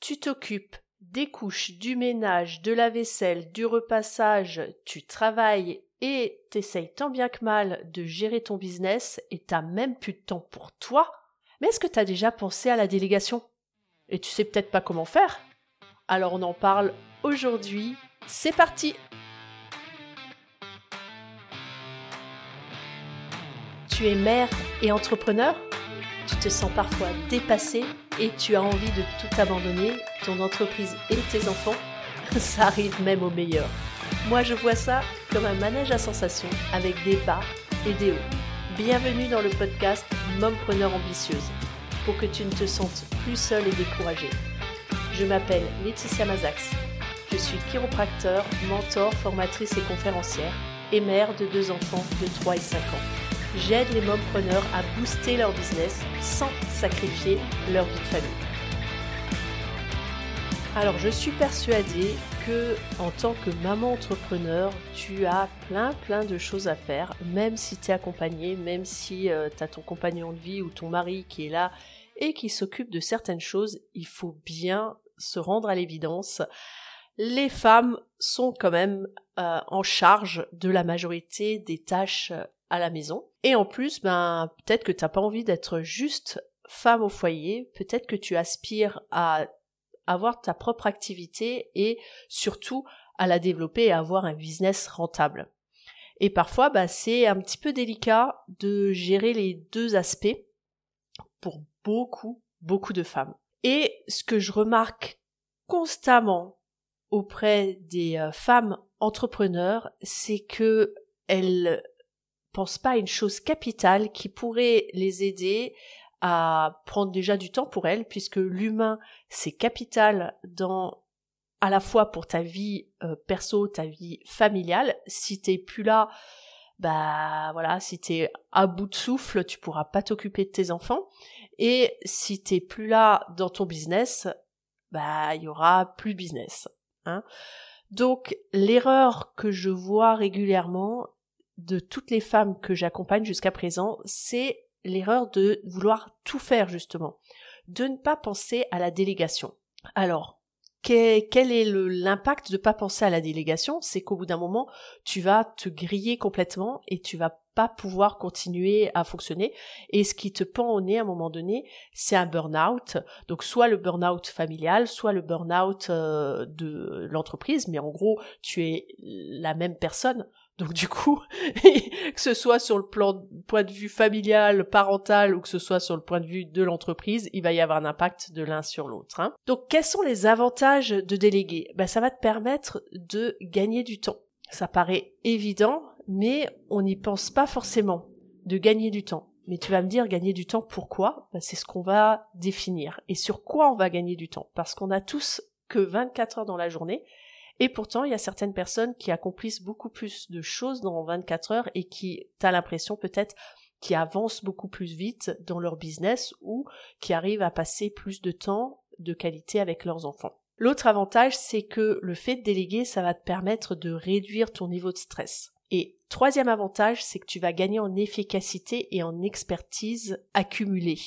tu t'occupes des couches, du ménage, de la vaisselle, du repassage, tu travailles et t'essayes tant bien que mal de gérer ton business et t'as même plus de temps pour toi, mais est-ce que t'as déjà pensé à la délégation? Et tu sais peut-être pas comment faire? Alors on en parle aujourd'hui. C'est parti! Tu es mère et entrepreneur? Tu te sens parfois dépassée et tu as envie de tout abandonner, ton entreprise et tes enfants Ça arrive même au meilleur. Moi je vois ça comme un manège à sensations avec des bas et des hauts. Bienvenue dans le podcast Mompreneur ambitieuse pour que tu ne te sentes plus seule et découragée. Je m'appelle Laetitia Mazax. Je suis chiropracteur, mentor, formatrice et conférencière et mère de deux enfants de 3 et 5 ans. J'aide les mompreneurs à booster leur business sans sacrifier leur vie de famille. Alors je suis persuadée que en tant que maman entrepreneur, tu as plein plein de choses à faire, même si tu es accompagnée, même si euh, tu as ton compagnon de vie ou ton mari qui est là et qui s'occupe de certaines choses, il faut bien se rendre à l'évidence. Les femmes sont quand même euh, en charge de la majorité des tâches euh, à la maison. Et en plus, ben peut-être que t'as pas envie d'être juste femme au foyer, peut-être que tu aspires à avoir ta propre activité et surtout à la développer et avoir un business rentable. Et parfois, bah, c'est un petit peu délicat de gérer les deux aspects pour beaucoup, beaucoup de femmes. Et ce que je remarque constamment auprès des euh, femmes entrepreneurs, c'est que elles pensent pas à une chose capitale qui pourrait les aider à prendre déjà du temps pour elles, puisque l'humain, c'est capital dans à la fois pour ta vie euh, perso, ta vie familiale. Si t'es plus là, bah voilà, si t'es à bout de souffle, tu pourras pas t'occuper de tes enfants. Et si t'es plus là dans ton business, bah il y aura plus business. Hein. Donc l'erreur que je vois régulièrement de toutes les femmes que j'accompagne jusqu'à présent, c'est l'erreur de vouloir tout faire justement, de ne pas penser à la délégation. Alors, quel est l'impact de pas penser à la délégation? C'est qu'au bout d'un moment, tu vas te griller complètement et tu vas pas pouvoir continuer à fonctionner. Et ce qui te pend au nez à un moment donné, c'est un burn-out. Donc soit le burn-out familial, soit le burn-out euh, de l'entreprise. Mais en gros, tu es la même personne donc du coup, que ce soit sur le plan point de vue familial, parental ou que ce soit sur le point de vue de l'entreprise, il va y avoir un impact de l'un sur l'autre. Hein. Donc quels sont les avantages de déléguer? Ben, Ça va te permettre de gagner du temps. Ça paraît évident, mais on n'y pense pas forcément de gagner du temps. Mais tu vas me dire gagner du temps pourquoi? Ben, C'est ce qu'on va définir. Et sur quoi on va gagner du temps? Parce qu'on a tous que 24 heures dans la journée et pourtant, il y a certaines personnes qui accomplissent beaucoup plus de choses dans 24 heures et qui, t'as l'impression peut-être, qui avancent beaucoup plus vite dans leur business ou qui arrivent à passer plus de temps de qualité avec leurs enfants. L'autre avantage, c'est que le fait de déléguer, ça va te permettre de réduire ton niveau de stress. Et troisième avantage, c'est que tu vas gagner en efficacité et en expertise accumulée.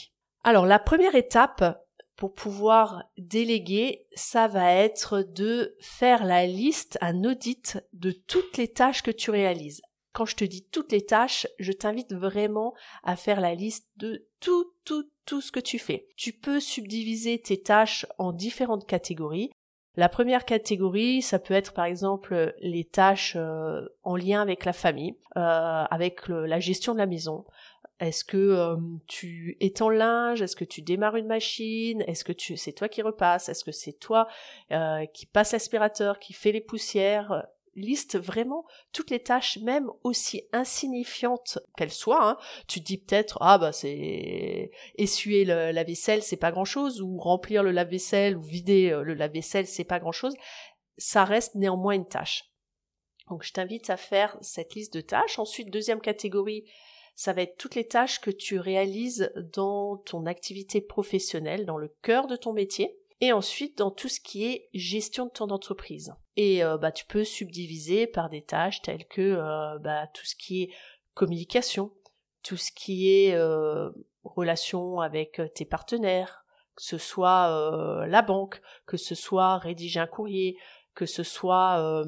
Alors la première étape, pour pouvoir déléguer, ça va être de faire la liste, un audit de toutes les tâches que tu réalises. Quand je te dis toutes les tâches, je t'invite vraiment à faire la liste de tout, tout, tout ce que tu fais. Tu peux subdiviser tes tâches en différentes catégories. La première catégorie, ça peut être par exemple les tâches euh, en lien avec la famille, euh, avec la gestion de la maison, est-ce que euh, tu étends le linge? Est-ce que tu démarres une machine? Est-ce que tu c'est toi qui repasse Est-ce que c'est toi euh, qui passe l'aspirateur, qui fait les poussières? Liste vraiment toutes les tâches, même aussi insignifiantes qu'elles soient. Hein. Tu dis peut-être ah bah c'est essuyer le, la vaisselle, c'est pas grand chose, ou remplir le lave-vaisselle ou vider euh, le lave-vaisselle, c'est pas grand chose. Ça reste néanmoins une tâche. Donc je t'invite à faire cette liste de tâches. Ensuite, deuxième catégorie, ça va être toutes les tâches que tu réalises dans ton activité professionnelle, dans le cœur de ton métier, et ensuite dans tout ce qui est gestion de ton entreprise. Et euh, bah, tu peux subdiviser par des tâches telles que euh, bah, tout ce qui est communication, tout ce qui est euh, relation avec tes partenaires, que ce soit la banque, que ce soit rédiger un courrier, que ce soit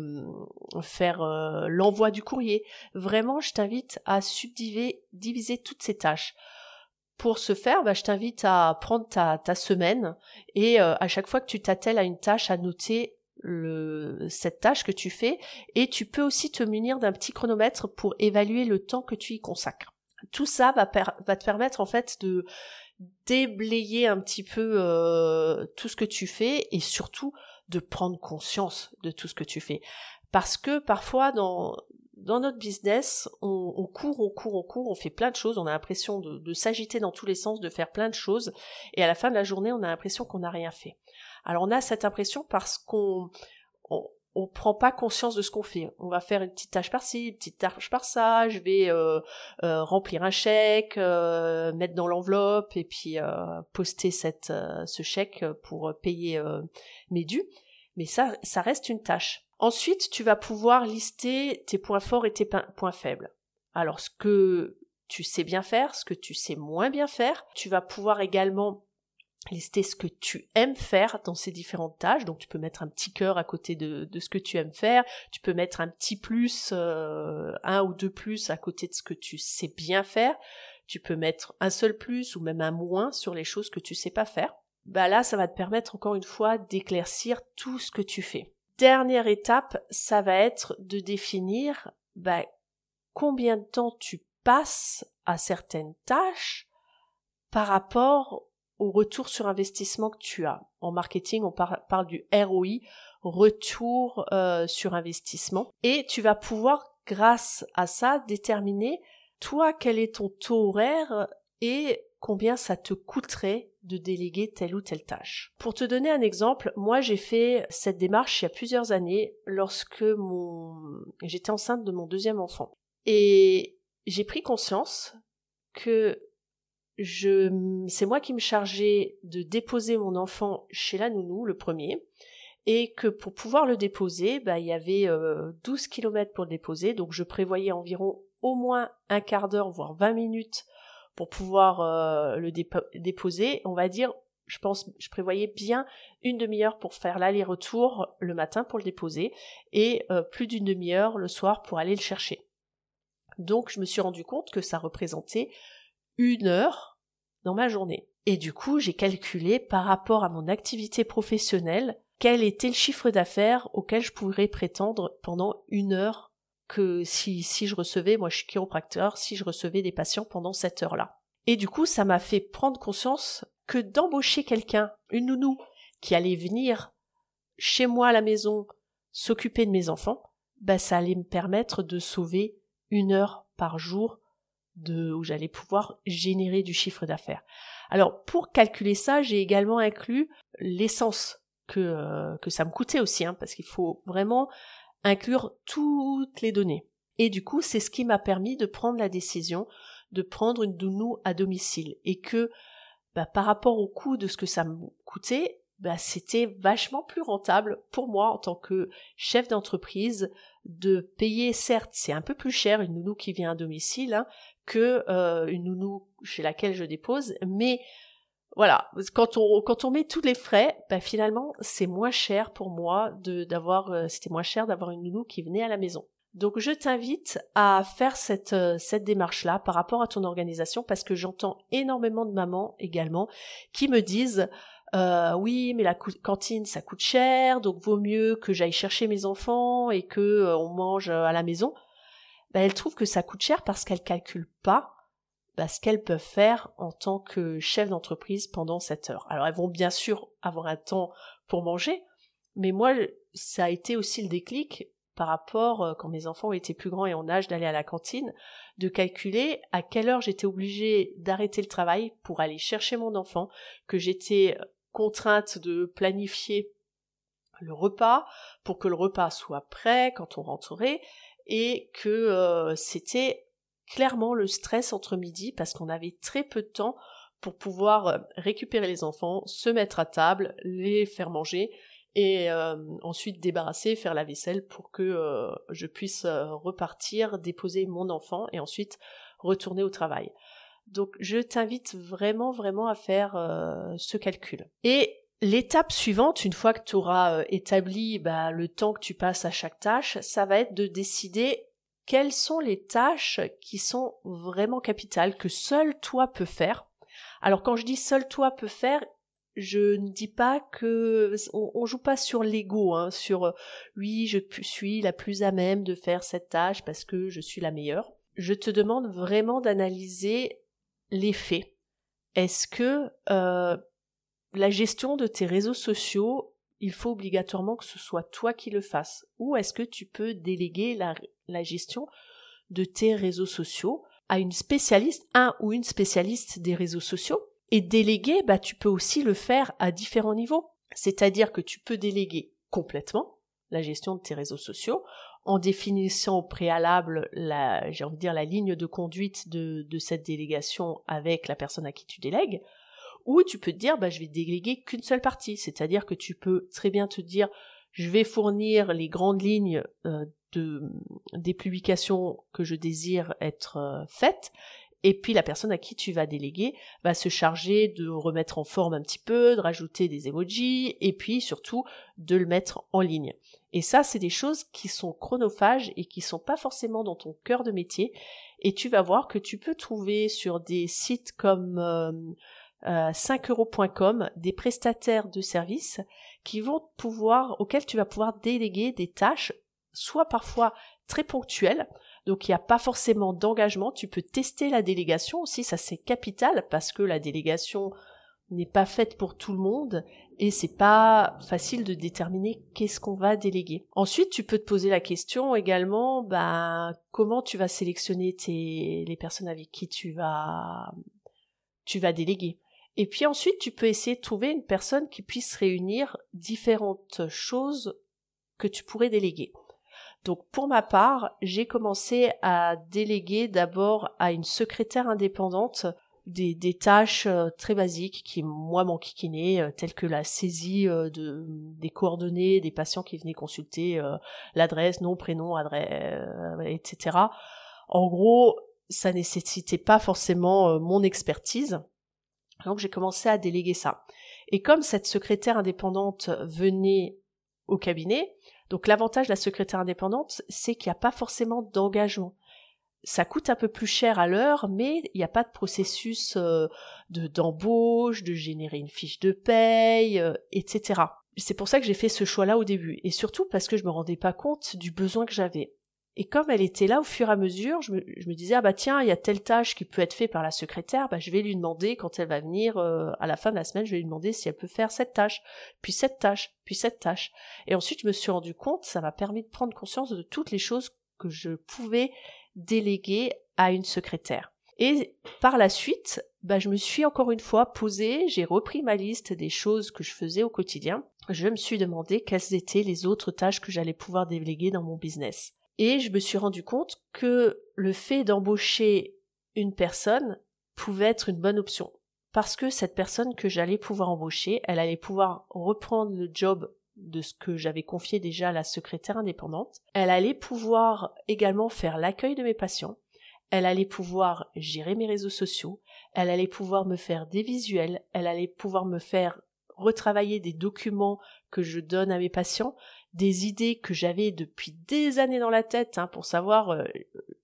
faire l'envoi du courrier. Vraiment, je t'invite à subdiviser diviser toutes ces tâches. Pour ce faire, bah, je t'invite à prendre ta, semaine et à chaque fois que tu t'attelles à une tâche, à noter cette tâche que tu fais et tu peux aussi te munir d'un petit chronomètre pour évaluer le temps que tu y consacres. Tout ça va, va te permettre en fait de déblayer un petit peu euh, tout ce que tu fais et surtout de prendre conscience de tout ce que tu fais. Parce que parfois dans, dans notre business, on, court, on court, on court, on fait plein de choses, on a l'impression de, s'agiter dans tous les sens, de faire plein de choses, et à la fin de la journée, on a l'impression qu'on n'a rien fait. Alors on a cette impression parce qu'on on, prend pas conscience de ce qu'on fait. On va faire une petite tâche par-ci, une petite tâche par-ça, je vais euh, euh, remplir un chèque, euh, mettre dans l'enveloppe et puis poster ce chèque pour payer mes dus. Mais ça, ça reste une tâche. Ensuite, tu vas pouvoir lister tes points forts et tes points faibles. Alors, ce que tu sais bien faire, ce que tu sais moins bien faire, tu vas pouvoir également lister ce que tu aimes faire dans ces différentes tâches. Donc tu peux mettre un petit cœur à côté de, ce que tu aimes faire. Tu peux mettre un petit plus, euh, un ou deux plus à côté de ce que tu sais bien faire. Tu peux mettre un seul plus ou même un moins sur les choses que tu sais pas faire. Bah là, ça va te permettre encore une fois d'éclaircir tout ce que tu fais. Dernière étape, ça va être de définir bah, combien de temps tu passes à certaines tâches par rapport au retour sur investissement que tu as. En marketing, on parle du ROI, retour euh, sur investissement. Et tu vas pouvoir, grâce à ça, déterminer, toi, quel est ton taux horaire et combien ça te coûterait de déléguer telle ou telle tâche. Pour te donner un exemple, moi j'ai fait cette démarche il y a plusieurs années lorsque j'étais enceinte de mon deuxième enfant. Et j'ai pris conscience que c'est moi qui me chargeais de déposer mon enfant chez la nounou, le premier, et que pour pouvoir le déposer, bah, il y avait 12 euh, km pour le déposer, donc je prévoyais environ au moins un quart d'heure, voire 20 minutes pour pouvoir euh, le déposer. On va dire, je pense, je prévoyais bien une demi-heure pour faire l'aller-retour le matin pour le déposer, et euh, plus d'une demi-heure le soir pour aller le chercher. Donc je me suis rendu compte que ça représentait une heure dans ma journée. Et du coup, j'ai calculé par rapport à mon activité professionnelle quel était le chiffre d'affaires auquel je pourrais prétendre pendant une heure que si, je recevais, moi je suis chiropracteur, si je recevais des patients pendant cette heure-là. Et du coup, ça m'a fait prendre conscience que d'embaucher quelqu'un, une nounou, qui allait venir chez moi à la maison s'occuper de mes enfants, bah ça allait me permettre de sauver une heure par jour où j'allais pouvoir générer du chiffre d'affaires. Alors pour calculer ça, j'ai également inclus l'essence que, euh, ça me coûtait aussi, hein, parce qu'il faut vraiment inclure toutes les données. Et du coup, c'est ce qui m'a permis de prendre la décision de prendre une dounou à domicile et que bah, par rapport au coût de ce que ça me coûtait, bah, c'était vachement plus rentable pour moi en tant que chef d'entreprise de payer, certes, c'est un peu plus cher une nounou qui vient à domicile hein, que euh, une nounou chez laquelle je dépose, mais voilà, quand on quand on met tous les frais, bah, finalement c'est moins cher pour moi de d'avoir euh, c'était moins cher d'avoir une nounou qui venait à la maison. Donc je t'invite à faire cette euh, cette démarche là par rapport à ton organisation parce que j'entends énormément de mamans également qui me disent euh, oui, mais la cantine ça coûte cher, donc vaut mieux que j'aille chercher mes enfants et que euh, on mange à la maison. Ben, elles trouvent que ça coûte cher parce qu'elles calculent pas ce qu'elles peuvent faire en tant que chef d'entreprise pendant cette heure. Alors elles vont bien sûr avoir un temps pour manger, mais moi ça a été aussi le déclic par rapport quand mes enfants étaient plus grands et en âge d'aller à la cantine, de calculer à quelle heure j'étais obligée d'arrêter le travail pour aller chercher mon enfant, que j'étais contrainte de planifier le repas pour que le repas soit prêt quand on rentrerait et que euh, c'était clairement le stress entre midi parce qu'on avait très peu de temps pour pouvoir euh, récupérer les enfants, se mettre à table, les faire manger et euh, ensuite débarrasser, faire la vaisselle pour que je puisse repartir, déposer mon enfant et ensuite retourner au travail. Donc je t'invite vraiment vraiment à faire euh, ce calcul. Et l'étape suivante, une fois que tu auras euh, établi bah, le temps que tu passes à chaque tâche, ça va être de décider quelles sont les tâches qui sont vraiment capitales, que seul toi peux faire? Alors quand je dis seul toi peux faire, je ne dis pas que on, joue pas sur l'ego, hein, sur oui je suis la plus à même de faire cette tâche parce que je suis la meilleure. Je te demande vraiment d'analyser les faits. Est-ce que euh, la gestion de tes réseaux sociaux, il faut obligatoirement que ce soit toi qui le fasses, ou est-ce que tu peux déléguer la, gestion de tes réseaux sociaux à une spécialiste, un ou une spécialiste des réseaux sociaux? Et déléguer, bah, tu peux aussi le faire à différents niveaux. C'est-à-dire que tu peux déléguer complètement la gestion de tes réseaux sociaux en définissant au préalable la, j'ai envie dire, la ligne de conduite de, de cette délégation avec la personne à qui tu délègues. Ou tu peux te dire, bah, je vais déléguer qu'une seule partie. C'est-à-dire que tu peux très bien te dire, je vais fournir les grandes lignes euh, de, des publications que je désire être euh, faites et puis la personne à qui tu vas déléguer va se charger de remettre en forme un petit peu, de rajouter des emojis, et puis surtout de le mettre en ligne. Et ça, c'est des choses qui sont chronophages et qui sont pas forcément dans ton cœur de métier. Et tu vas voir que tu peux trouver sur des sites comme euh, 5euros.com euh, des prestataires de services qui vont pouvoir, auxquels tu vas pouvoir déléguer des tâches, soit parfois très ponctuelles, donc il n'y a pas forcément d'engagement. Tu peux tester la délégation aussi, ça c'est capital parce que la délégation n'est pas faite pour tout le monde et c'est pas facile de déterminer qu'est-ce qu'on va déléguer. Ensuite, tu peux te poser la question également, ben, comment tu vas sélectionner tes, les personnes avec qui tu vas, tu vas déléguer. Et puis ensuite, tu peux essayer de trouver une personne qui puisse réunir différentes choses que tu pourrais déléguer. Donc pour ma part, j'ai commencé à déléguer d'abord à une secrétaire indépendante des, tâches euh, très basiques qui moi m'enquiquinaient, euh, telles que la saisie euh, de, des coordonnées des patients qui venaient consulter, l'adresse, nom, prénom, adresse, etc. En gros, ça nécessitait pas forcément mon expertise. Donc j'ai commencé à déléguer ça. Et comme cette secrétaire indépendante venait au cabinet, donc l'avantage de la secrétaire indépendante, c'est qu'il n'y a pas forcément d'engagement. Ça coûte un peu plus cher à l'heure, mais il n'y a pas de processus euh, de d'embauche, de générer une fiche de paye, euh, etc. C'est pour ça que j'ai fait ce choix-là au début, et surtout parce que je me rendais pas compte du besoin que j'avais. Et comme elle était là au fur et à mesure, je me, disais, ah bah tiens, il y a telle tâche qui peut être faite par la secrétaire, bah je vais lui demander, quand elle va venir euh, à la fin de la semaine, je vais lui demander si elle peut faire cette tâche, puis cette tâche, puis cette tâche. Et ensuite, je me suis rendu compte, ça m'a permis de prendre conscience de toutes les choses que je pouvais déléguer à une secrétaire. Et par la suite, bah, je me suis encore une fois posée, j'ai repris ma liste des choses que je faisais au quotidien. Je me suis demandé quelles étaient les autres tâches que j'allais pouvoir déléguer dans mon business. Et je me suis rendu compte que le fait d'embaucher une personne pouvait être une bonne option. Parce que cette personne que j'allais pouvoir embaucher, elle allait pouvoir reprendre le job de ce que j'avais confié déjà à la secrétaire indépendante. Elle allait pouvoir également faire l'accueil de mes patients. Elle allait pouvoir gérer mes réseaux sociaux. Elle allait pouvoir me faire des visuels. Elle allait pouvoir me faire retravailler des documents que je donne à mes patients des idées que j'avais depuis des années dans la tête, hein, pour savoir, euh,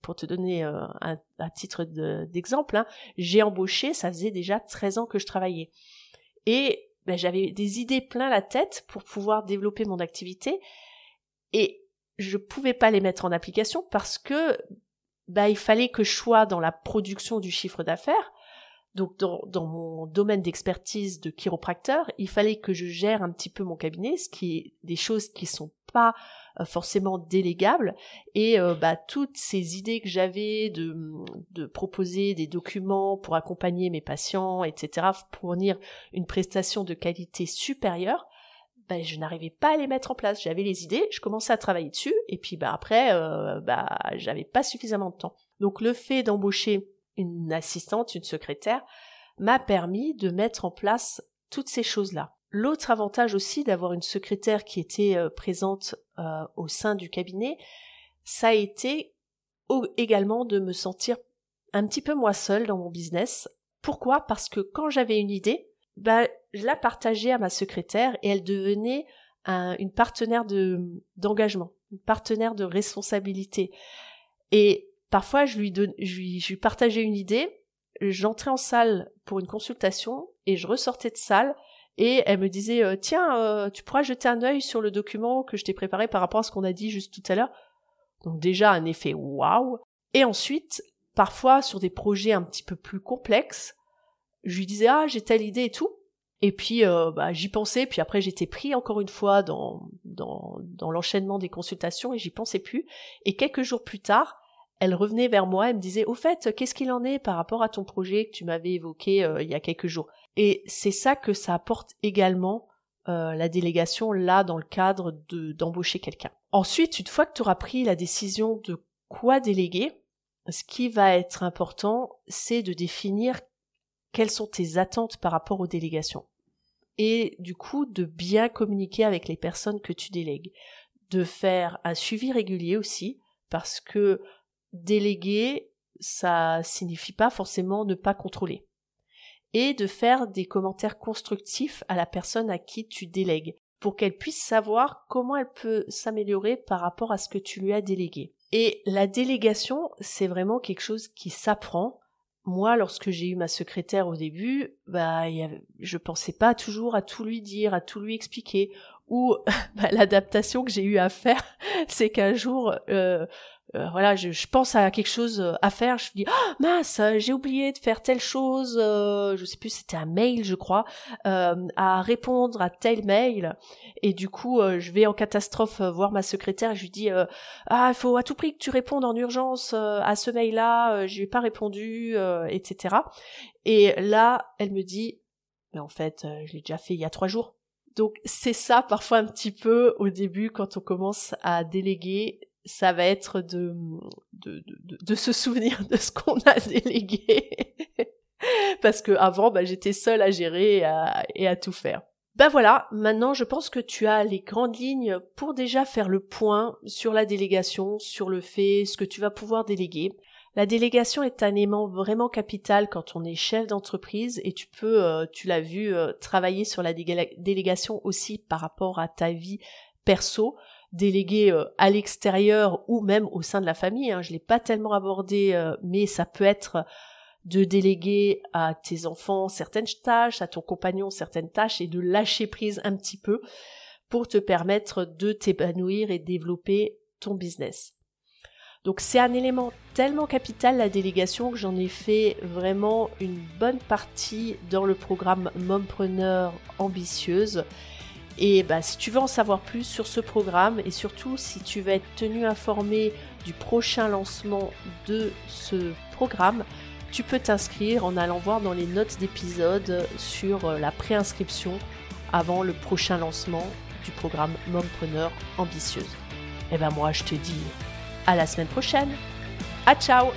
pour te donner euh, un, titre d'exemple, hein, j'ai embauché, ça faisait déjà 13 ans que je travaillais. Et ben, j'avais des idées plein la tête pour pouvoir développer mon activité, et je pouvais pas les mettre en application parce que ben, il fallait que je sois dans la production du chiffre d'affaires, donc dans, dans mon domaine d'expertise de chiropracteur, il fallait que je gère un petit peu mon cabinet, ce qui est des choses qui sont pas euh, forcément délégables et euh, bah, toutes ces idées que j'avais de, de proposer des documents pour accompagner mes patients, etc., fournir une prestation de qualité supérieure, bah, je n'arrivais pas à les mettre en place. J'avais les idées, je commençais à travailler dessus et puis bah après euh, bah j'avais pas suffisamment de temps. Donc le fait d'embaucher une assistante, une secrétaire, m'a permis de mettre en place toutes ces choses-là. L'autre avantage aussi d'avoir une secrétaire qui était euh, présente euh, au sein du cabinet, ça a été également de me sentir un petit peu moi seule dans mon business. Pourquoi? Parce que quand j'avais une idée, bah, je la partageais à ma secrétaire et elle devenait une partenaire de d'engagement, une partenaire de responsabilité. Et parfois, je lui, donne, je lui, je lui partageais une idée, j'entrais en salle pour une consultation et je ressortais de salle et elle me disait euh, tiens euh, tu pourras jeter un œil sur le document que je t'ai préparé par rapport à ce qu'on a dit juste tout à l'heure donc déjà un effet waouh. Et ensuite parfois sur des projets un petit peu plus complexes je lui disais ah j'ai telle idée et tout et puis euh, bah, j'y pensais puis après j'étais pris encore une fois dans dans, dans l'enchaînement des consultations et j'y pensais plus. Et quelques jours plus tard elle revenait vers moi et me disait au fait qu'est-ce qu'il en est par rapport à ton projet que tu m'avais évoqué il y a quelques jours? Et c'est ça que ça apporte également euh, la délégation là dans le cadre de d'embaucher quelqu'un. Ensuite, une fois que tu auras pris la décision de quoi déléguer, ce qui va être important, c'est de définir quelles sont tes attentes par rapport aux délégations. Et du coup, de bien communiquer avec les personnes que tu délègues. De faire un suivi régulier aussi, parce que déléguer, ça signifie pas forcément ne pas contrôler et de faire des commentaires constructifs à la personne à qui tu délègues pour qu'elle puisse savoir comment elle peut s'améliorer par rapport à ce que tu lui as délégué. Et la délégation, c'est vraiment quelque chose qui s'apprend. Moi, lorsque j'ai eu ma secrétaire au début, bah, je pensais pas toujours à tout lui dire, à tout lui expliquer. Ou bah, l'adaptation que j'ai eu à faire, c'est qu'un jour, euh, euh, voilà, je, je, pense à quelque chose euh, à faire, je me dis oh, mince, euh, j'ai oublié de faire telle chose, euh, je sais plus, c'était un mail, je crois, euh, à répondre à tel mail, et du coup, je vais en catastrophe voir ma secrétaire, je lui dis ah, il faut à tout prix que tu répondes en urgence à ce mail-là, je pas répondu, etc. Et là, elle me dit mais en fait, je l'ai déjà fait il y a trois jours. Donc c'est ça parfois un petit peu au début quand on commence à déléguer, ça va être de, de, de, de se souvenir de ce qu'on a délégué. Parce que avant, bah, j'étais seule à gérer et à, tout faire. Ben voilà, maintenant je pense que tu as les grandes lignes pour déjà faire le point sur la délégation, sur le fait, ce que tu vas pouvoir déléguer. La délégation est un aimant vraiment capital quand on est chef d'entreprise et tu peux, euh, tu l'as vu, euh, travailler sur la délégation aussi par rapport à ta vie perso déléguer euh, à l'extérieur ou même au sein de la famille. Hein. Je l'ai pas tellement abordé, euh, mais ça peut être de déléguer à tes enfants certaines tâches, à ton compagnon certaines tâches et de lâcher prise un petit peu pour te permettre de t'épanouir et développer ton business. Donc c'est un élément tellement capital la délégation que j'en ai fait vraiment une bonne partie dans le programme Mompreneur ambitieuse et bah, si tu veux en savoir plus sur ce programme et surtout si tu veux être tenu informé du prochain lancement de ce programme, tu peux t'inscrire en allant voir dans les notes d'épisode sur euh, la préinscription avant le prochain lancement du programme Mompreneur ambitieuse. Et ben moi je te dis à la semaine prochaine. À ciao